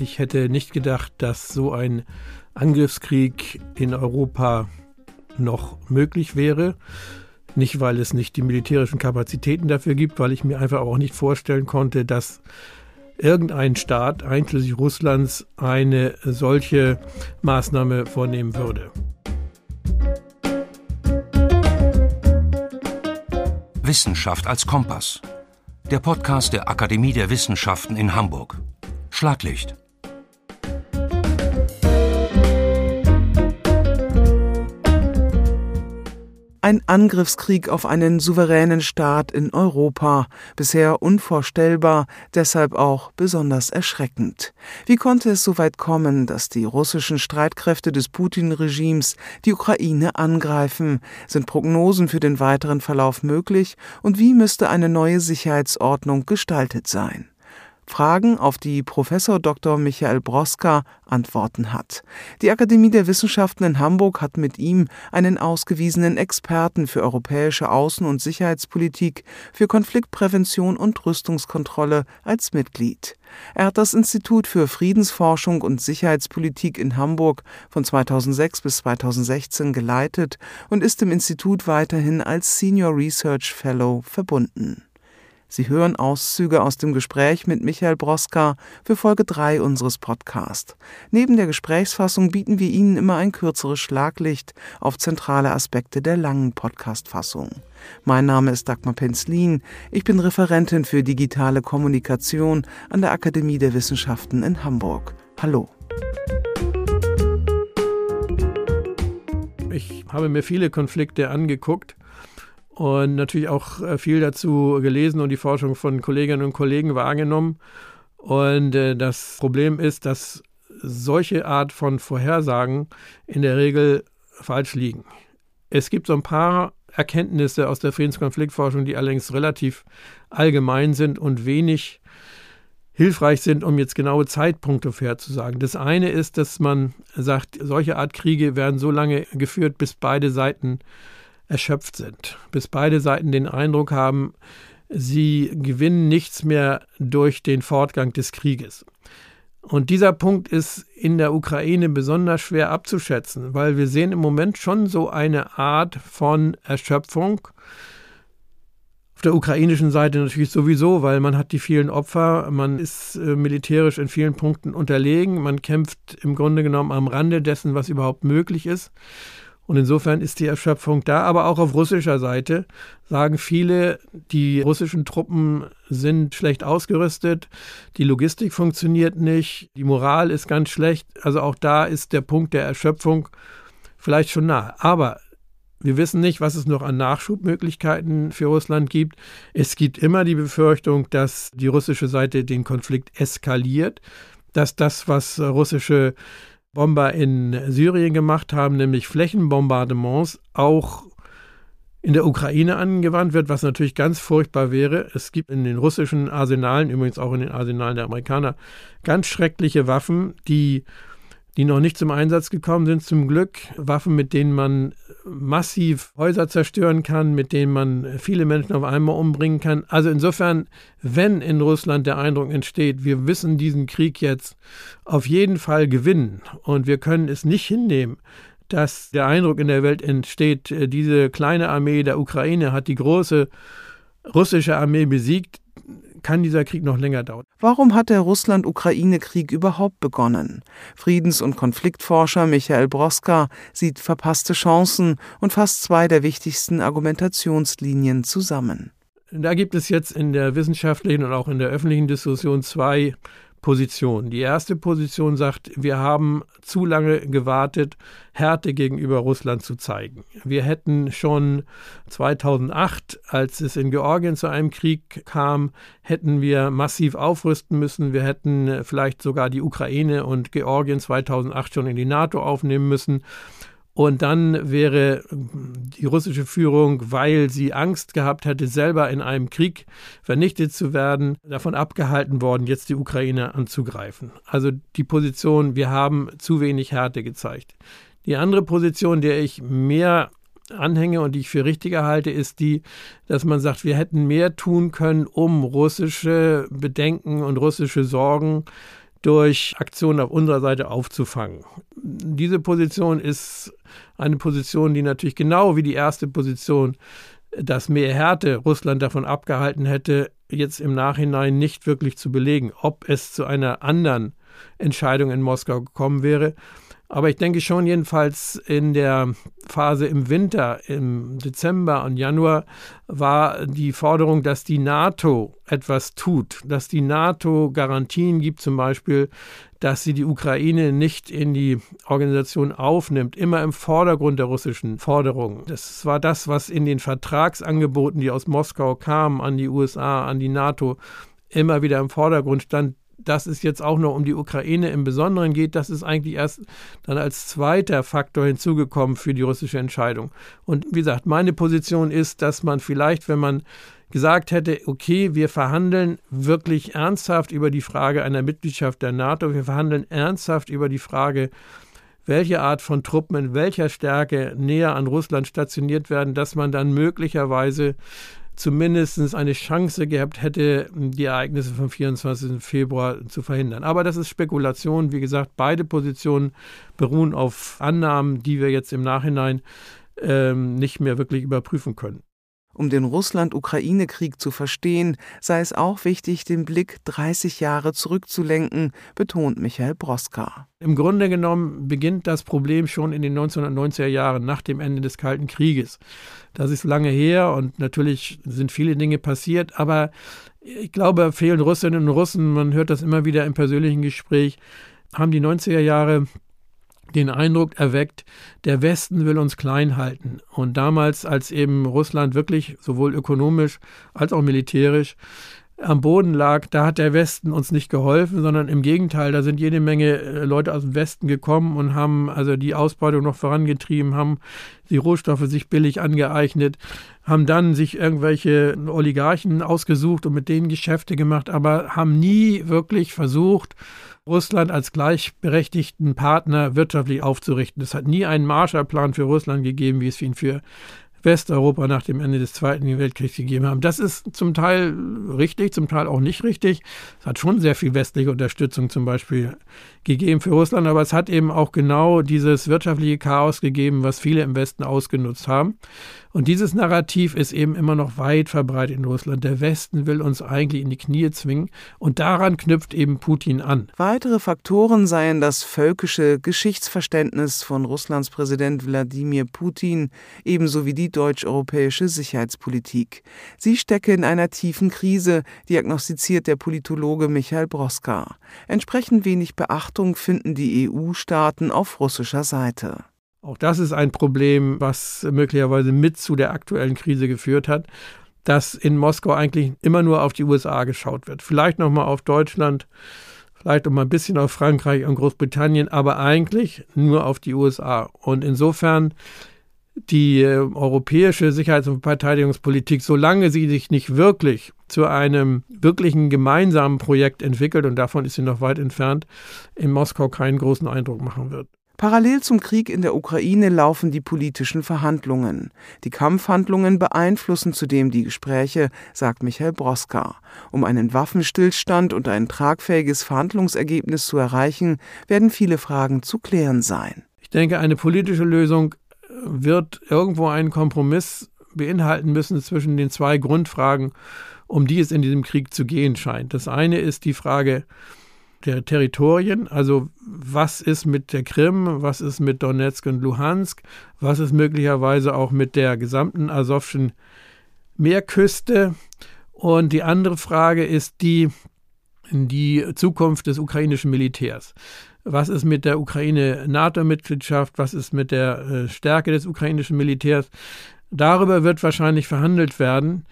Ich hätte nicht gedacht, dass so ein Angriffskrieg in Europa noch möglich wäre. Nicht, weil es nicht die militärischen Kapazitäten dafür gibt, weil ich mir einfach auch nicht vorstellen konnte, dass irgendein Staat, einschließlich Russlands, eine solche Maßnahme vornehmen würde. Wissenschaft als Kompass. Der Podcast der Akademie der Wissenschaften in Hamburg. Schlaglicht. Ein Angriffskrieg auf einen souveränen Staat in Europa, bisher unvorstellbar, deshalb auch besonders erschreckend. Wie konnte es so weit kommen, dass die russischen Streitkräfte des Putin-Regimes die Ukraine angreifen? Sind Prognosen für den weiteren Verlauf möglich? Und wie müsste eine neue Sicherheitsordnung gestaltet sein? Fragen, auf die Professor Dr. Michael Broska Antworten hat. Die Akademie der Wissenschaften in Hamburg hat mit ihm einen ausgewiesenen Experten für europäische Außen- und Sicherheitspolitik, für Konfliktprävention und Rüstungskontrolle als Mitglied. Er hat das Institut für Friedensforschung und Sicherheitspolitik in Hamburg von 2006 bis 2016 geleitet und ist im Institut weiterhin als Senior Research Fellow verbunden. Sie hören Auszüge aus dem Gespräch mit Michael Broska für Folge 3 unseres Podcasts. Neben der Gesprächsfassung bieten wir Ihnen immer ein kürzeres Schlaglicht auf zentrale Aspekte der langen Podcastfassung. Mein Name ist Dagmar Penzlin. Ich bin Referentin für digitale Kommunikation an der Akademie der Wissenschaften in Hamburg. Hallo. Ich habe mir viele Konflikte angeguckt und natürlich auch äh, viel dazu gelesen und die Forschung von Kolleginnen und Kollegen wahrgenommen. Und äh, das Problem ist, dass solche Art von Vorhersagen in der Regel falsch liegen. Es gibt so ein paar Erkenntnisse aus der Friedenskonfliktforschung, die allerdings relativ allgemein sind und wenig hilfreich sind, um jetzt genaue Zeitpunkte vorherzusagen. Das eine ist, dass man sagt, solche Art Kriege werden so lange geführt, bis beide Seiten erschöpft sind, bis beide Seiten den Eindruck haben, sie gewinnen nichts mehr durch den Fortgang des Krieges. Und dieser Punkt ist in der Ukraine besonders schwer abzuschätzen, weil wir sehen im Moment schon so eine Art von Erschöpfung. Auf der ukrainischen Seite natürlich sowieso, weil man hat die vielen Opfer, man ist äh, militärisch in vielen Punkten unterlegen, man kämpft im Grunde genommen am Rande dessen, was überhaupt möglich ist. Und insofern ist die Erschöpfung da, aber auch auf russischer Seite sagen viele, die russischen Truppen sind schlecht ausgerüstet, die Logistik funktioniert nicht, die Moral ist ganz schlecht. Also auch da ist der Punkt der Erschöpfung vielleicht schon nah. Aber wir wissen nicht, was es noch an Nachschubmöglichkeiten für Russland gibt. Es gibt immer die Befürchtung, dass die russische Seite den Konflikt eskaliert, dass das, was russische Bomber in Syrien gemacht haben, nämlich Flächenbombardements, auch in der Ukraine angewandt wird, was natürlich ganz furchtbar wäre. Es gibt in den russischen Arsenalen, übrigens auch in den Arsenalen der Amerikaner, ganz schreckliche Waffen, die die noch nicht zum Einsatz gekommen sind, zum Glück. Waffen, mit denen man massiv Häuser zerstören kann, mit denen man viele Menschen auf einmal umbringen kann. Also insofern, wenn in Russland der Eindruck entsteht, wir wissen diesen Krieg jetzt auf jeden Fall gewinnen und wir können es nicht hinnehmen, dass der Eindruck in der Welt entsteht, diese kleine Armee der Ukraine hat die große russische Armee besiegt, kann dieser Krieg noch länger dauern. Warum hat der Russland-Ukraine-Krieg überhaupt begonnen? Friedens- und Konfliktforscher Michael Broska sieht verpasste Chancen und fasst zwei der wichtigsten Argumentationslinien zusammen. Da gibt es jetzt in der wissenschaftlichen und auch in der öffentlichen Diskussion zwei Position. Die erste Position sagt, wir haben zu lange gewartet, Härte gegenüber Russland zu zeigen. Wir hätten schon 2008, als es in Georgien zu einem Krieg kam, hätten wir massiv aufrüsten müssen. Wir hätten vielleicht sogar die Ukraine und Georgien 2008 schon in die NATO aufnehmen müssen. Und dann wäre die russische Führung, weil sie Angst gehabt hätte, selber in einem Krieg vernichtet zu werden, davon abgehalten worden, jetzt die Ukraine anzugreifen. Also die Position, wir haben zu wenig Härte gezeigt. Die andere Position, der ich mehr anhänge und die ich für richtiger halte, ist die, dass man sagt, wir hätten mehr tun können, um russische Bedenken und russische Sorgen durch Aktionen auf unserer Seite aufzufangen. Diese Position ist eine Position, die natürlich genau wie die erste Position, dass mehr Härte Russland davon abgehalten hätte, jetzt im Nachhinein nicht wirklich zu belegen, ob es zu einer anderen Entscheidung in Moskau gekommen wäre. Aber ich denke schon jedenfalls in der Phase im Winter, im Dezember und Januar, war die Forderung, dass die NATO etwas tut, dass die NATO Garantien gibt, zum Beispiel, dass sie die Ukraine nicht in die Organisation aufnimmt, immer im Vordergrund der russischen Forderungen. Das war das, was in den Vertragsangeboten, die aus Moskau kamen, an die USA, an die NATO, immer wieder im Vordergrund stand, dass es jetzt auch noch um die Ukraine im Besonderen geht, das ist eigentlich erst dann als zweiter Faktor hinzugekommen für die russische Entscheidung. Und wie gesagt, meine Position ist, dass man vielleicht, wenn man gesagt hätte, okay, wir verhandeln wirklich ernsthaft über die Frage einer Mitgliedschaft der NATO, wir verhandeln ernsthaft über die Frage, welche Art von Truppen in welcher Stärke näher an Russland stationiert werden, dass man dann möglicherweise zumindest eine Chance gehabt hätte, die Ereignisse vom 24. Februar zu verhindern. Aber das ist Spekulation. Wie gesagt, beide Positionen beruhen auf Annahmen, die wir jetzt im Nachhinein ähm, nicht mehr wirklich überprüfen können. Um den Russland-Ukraine-Krieg zu verstehen, sei es auch wichtig, den Blick 30 Jahre zurückzulenken, betont Michael Broska. Im Grunde genommen beginnt das Problem schon in den 1990er Jahren nach dem Ende des Kalten Krieges. Das ist lange her und natürlich sind viele Dinge passiert, aber ich glaube, fehlen Russinnen und Russen, man hört das immer wieder im persönlichen Gespräch, haben die 90er Jahre den Eindruck erweckt, der Westen will uns klein halten. Und damals, als eben Russland wirklich sowohl ökonomisch als auch militärisch am Boden lag, da hat der Westen uns nicht geholfen, sondern im Gegenteil, da sind jede Menge äh, Leute aus dem Westen gekommen und haben also die Ausbeutung noch vorangetrieben, haben die Rohstoffe sich billig angeeignet, haben dann sich irgendwelche Oligarchen ausgesucht und mit denen Geschäfte gemacht, aber haben nie wirklich versucht, Russland als gleichberechtigten Partner wirtschaftlich aufzurichten. Es hat nie einen Marshallplan für Russland gegeben, wie es ihn für Westeuropa nach dem Ende des Zweiten Weltkriegs gegeben haben. Das ist zum Teil richtig, zum Teil auch nicht richtig. Es hat schon sehr viel westliche Unterstützung zum Beispiel gegeben für Russland, aber es hat eben auch genau dieses wirtschaftliche Chaos gegeben, was viele im Westen ausgenutzt haben. Und dieses Narrativ ist eben immer noch weit verbreitet in Russland. Der Westen will uns eigentlich in die Knie zwingen und daran knüpft eben Putin an. Weitere Faktoren seien das völkische Geschichtsverständnis von Russlands Präsident Wladimir Putin ebenso wie die deutsch-europäische Sicherheitspolitik. Sie stecke in einer tiefen Krise, diagnostiziert der Politologe Michael Broska. Entsprechend wenig Beachtung finden die EU-Staaten auf russischer Seite. Auch das ist ein Problem, was möglicherweise mit zu der aktuellen Krise geführt hat, dass in Moskau eigentlich immer nur auf die USA geschaut wird. Vielleicht nochmal auf Deutschland, vielleicht auch mal ein bisschen auf Frankreich und Großbritannien, aber eigentlich nur auf die USA. Und insofern die äh, europäische Sicherheits- und Verteidigungspolitik, solange sie sich nicht wirklich zu einem wirklichen gemeinsamen Projekt entwickelt, und davon ist sie noch weit entfernt, in Moskau keinen großen Eindruck machen wird. Parallel zum Krieg in der Ukraine laufen die politischen Verhandlungen. Die Kampfhandlungen beeinflussen zudem die Gespräche, sagt Michael Broska. Um einen Waffenstillstand und ein tragfähiges Verhandlungsergebnis zu erreichen, werden viele Fragen zu klären sein. Ich denke, eine politische Lösung wird irgendwo einen Kompromiss beinhalten müssen zwischen den zwei Grundfragen, um die es in diesem Krieg zu gehen scheint. Das eine ist die Frage, der Territorien, also was ist mit der Krim, was ist mit Donetsk und Luhansk, was ist möglicherweise auch mit der gesamten Asowschen Meerküste. Und die andere Frage ist die, die Zukunft des ukrainischen Militärs. Was ist mit der Ukraine-NATO-Mitgliedschaft? Was ist mit der äh, Stärke des ukrainischen Militärs? Darüber wird wahrscheinlich verhandelt werden.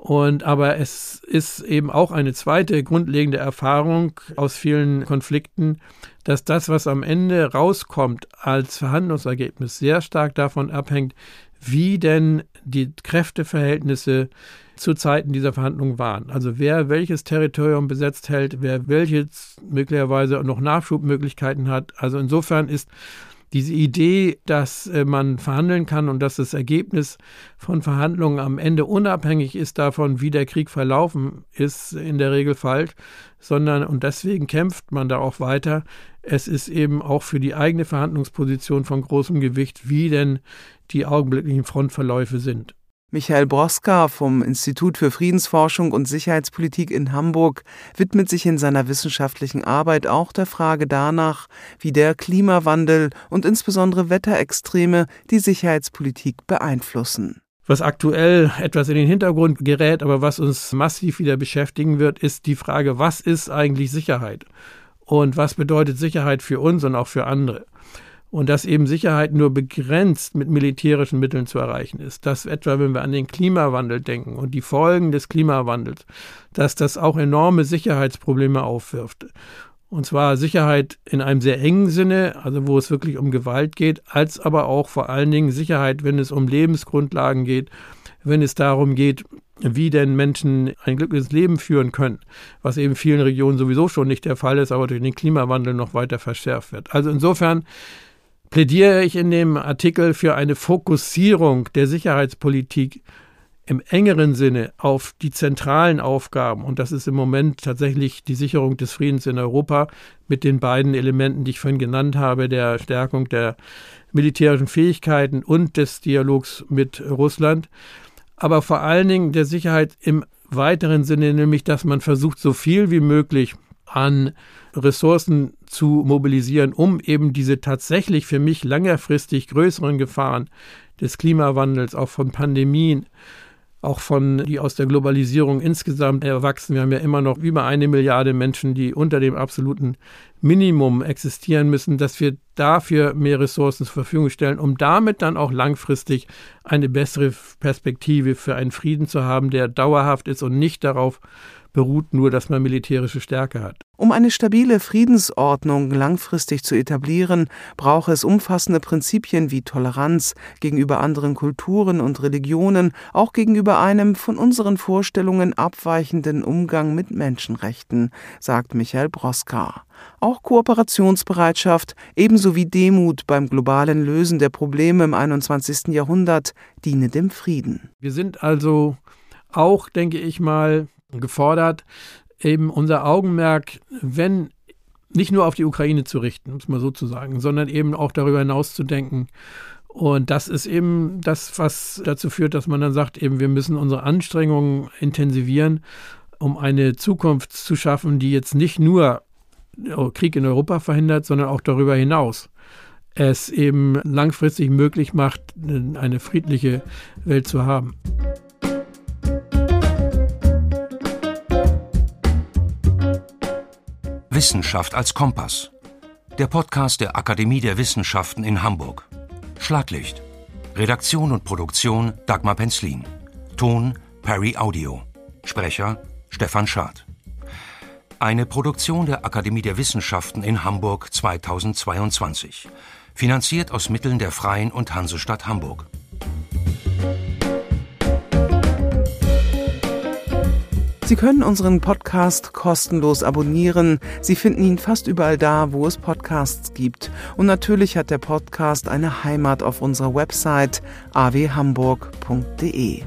Und aber es ist eben auch eine zweite grundlegende Erfahrung aus vielen Konflikten, dass das, was am Ende rauskommt als Verhandlungsergebnis, sehr stark davon abhängt, wie denn die Kräfteverhältnisse zu Zeiten dieser Verhandlungen waren. Also wer welches Territorium besetzt hält, wer welches möglicherweise noch Nachschubmöglichkeiten hat. Also insofern ist diese Idee, dass äh, man verhandeln kann und dass das Ergebnis von Verhandlungen am Ende unabhängig ist davon, wie der Krieg verlaufen ist, in der Regel falsch, sondern und deswegen kämpft man da auch weiter. Es ist eben auch für die eigene Verhandlungsposition von großem Gewicht, wie denn die augenblicklichen Frontverläufe sind. Michael Broska vom Institut für Friedensforschung und Sicherheitspolitik in Hamburg widmet sich in seiner wissenschaftlichen Arbeit auch der Frage danach, wie der Klimawandel und insbesondere Wetterextreme die Sicherheitspolitik beeinflussen. Was aktuell etwas in den Hintergrund gerät, aber was uns massiv wieder beschäftigen wird, ist die Frage, was ist eigentlich Sicherheit? Und was bedeutet Sicherheit für uns und auch für andere? Und dass eben Sicherheit nur begrenzt mit militärischen Mitteln zu erreichen ist. Dass etwa, wenn wir an den Klimawandel denken und die Folgen des Klimawandels, dass das auch enorme Sicherheitsprobleme aufwirft. Und zwar Sicherheit in einem sehr engen Sinne, also wo es wirklich um Gewalt geht, als aber auch vor allen Dingen Sicherheit, wenn es um Lebensgrundlagen geht, wenn es darum geht, wie denn Menschen ein glückliches Leben führen können, was eben in vielen Regionen sowieso schon nicht der Fall ist, aber durch den Klimawandel noch weiter verschärft wird. Also insofern plädiere ich in dem Artikel für eine Fokussierung der Sicherheitspolitik im engeren Sinne auf die zentralen Aufgaben. Und das ist im Moment tatsächlich die Sicherung des Friedens in Europa mit den beiden Elementen, die ich vorhin genannt habe, der Stärkung der militärischen Fähigkeiten und des Dialogs mit Russland. Aber vor allen Dingen der Sicherheit im weiteren Sinne, nämlich dass man versucht, so viel wie möglich an Ressourcen zu mobilisieren, um eben diese tatsächlich für mich längerfristig größeren Gefahren des Klimawandels, auch von Pandemien, auch von, die aus der Globalisierung insgesamt erwachsen. Wir haben ja immer noch über eine Milliarde Menschen, die unter dem absoluten Minimum existieren müssen, dass wir dafür mehr Ressourcen zur Verfügung stellen, um damit dann auch langfristig eine bessere Perspektive für einen Frieden zu haben, der dauerhaft ist und nicht darauf beruht nur, dass man militärische Stärke hat. Um eine stabile Friedensordnung langfristig zu etablieren, braucht es umfassende Prinzipien wie Toleranz gegenüber anderen Kulturen und Religionen, auch gegenüber einem von unseren Vorstellungen abweichenden Umgang mit Menschenrechten, sagt Michael Broska. Auch Kooperationsbereitschaft ebenso wie Demut beim globalen Lösen der Probleme im 21. Jahrhundert diene dem Frieden. Wir sind also auch, denke ich mal, gefordert, eben unser Augenmerk, wenn nicht nur auf die Ukraine zu richten, es mal so sondern eben auch darüber hinaus zu denken. Und das ist eben das, was dazu führt, dass man dann sagt, eben wir müssen unsere Anstrengungen intensivieren, um eine Zukunft zu schaffen, die jetzt nicht nur Krieg in Europa verhindert, sondern auch darüber hinaus es eben langfristig möglich macht, eine friedliche Welt zu haben. Wissenschaft als Kompass. Der Podcast der Akademie der Wissenschaften in Hamburg. Schlaglicht. Redaktion und Produktion Dagmar Penzlin. Ton Perry Audio. Sprecher Stefan Schad. Eine Produktion der Akademie der Wissenschaften in Hamburg 2022. Finanziert aus Mitteln der Freien und Hansestadt Hamburg. Sie können unseren Podcast kostenlos abonnieren. Sie finden ihn fast überall da, wo es Podcasts gibt. Und natürlich hat der Podcast eine Heimat auf unserer Website awhamburg.de.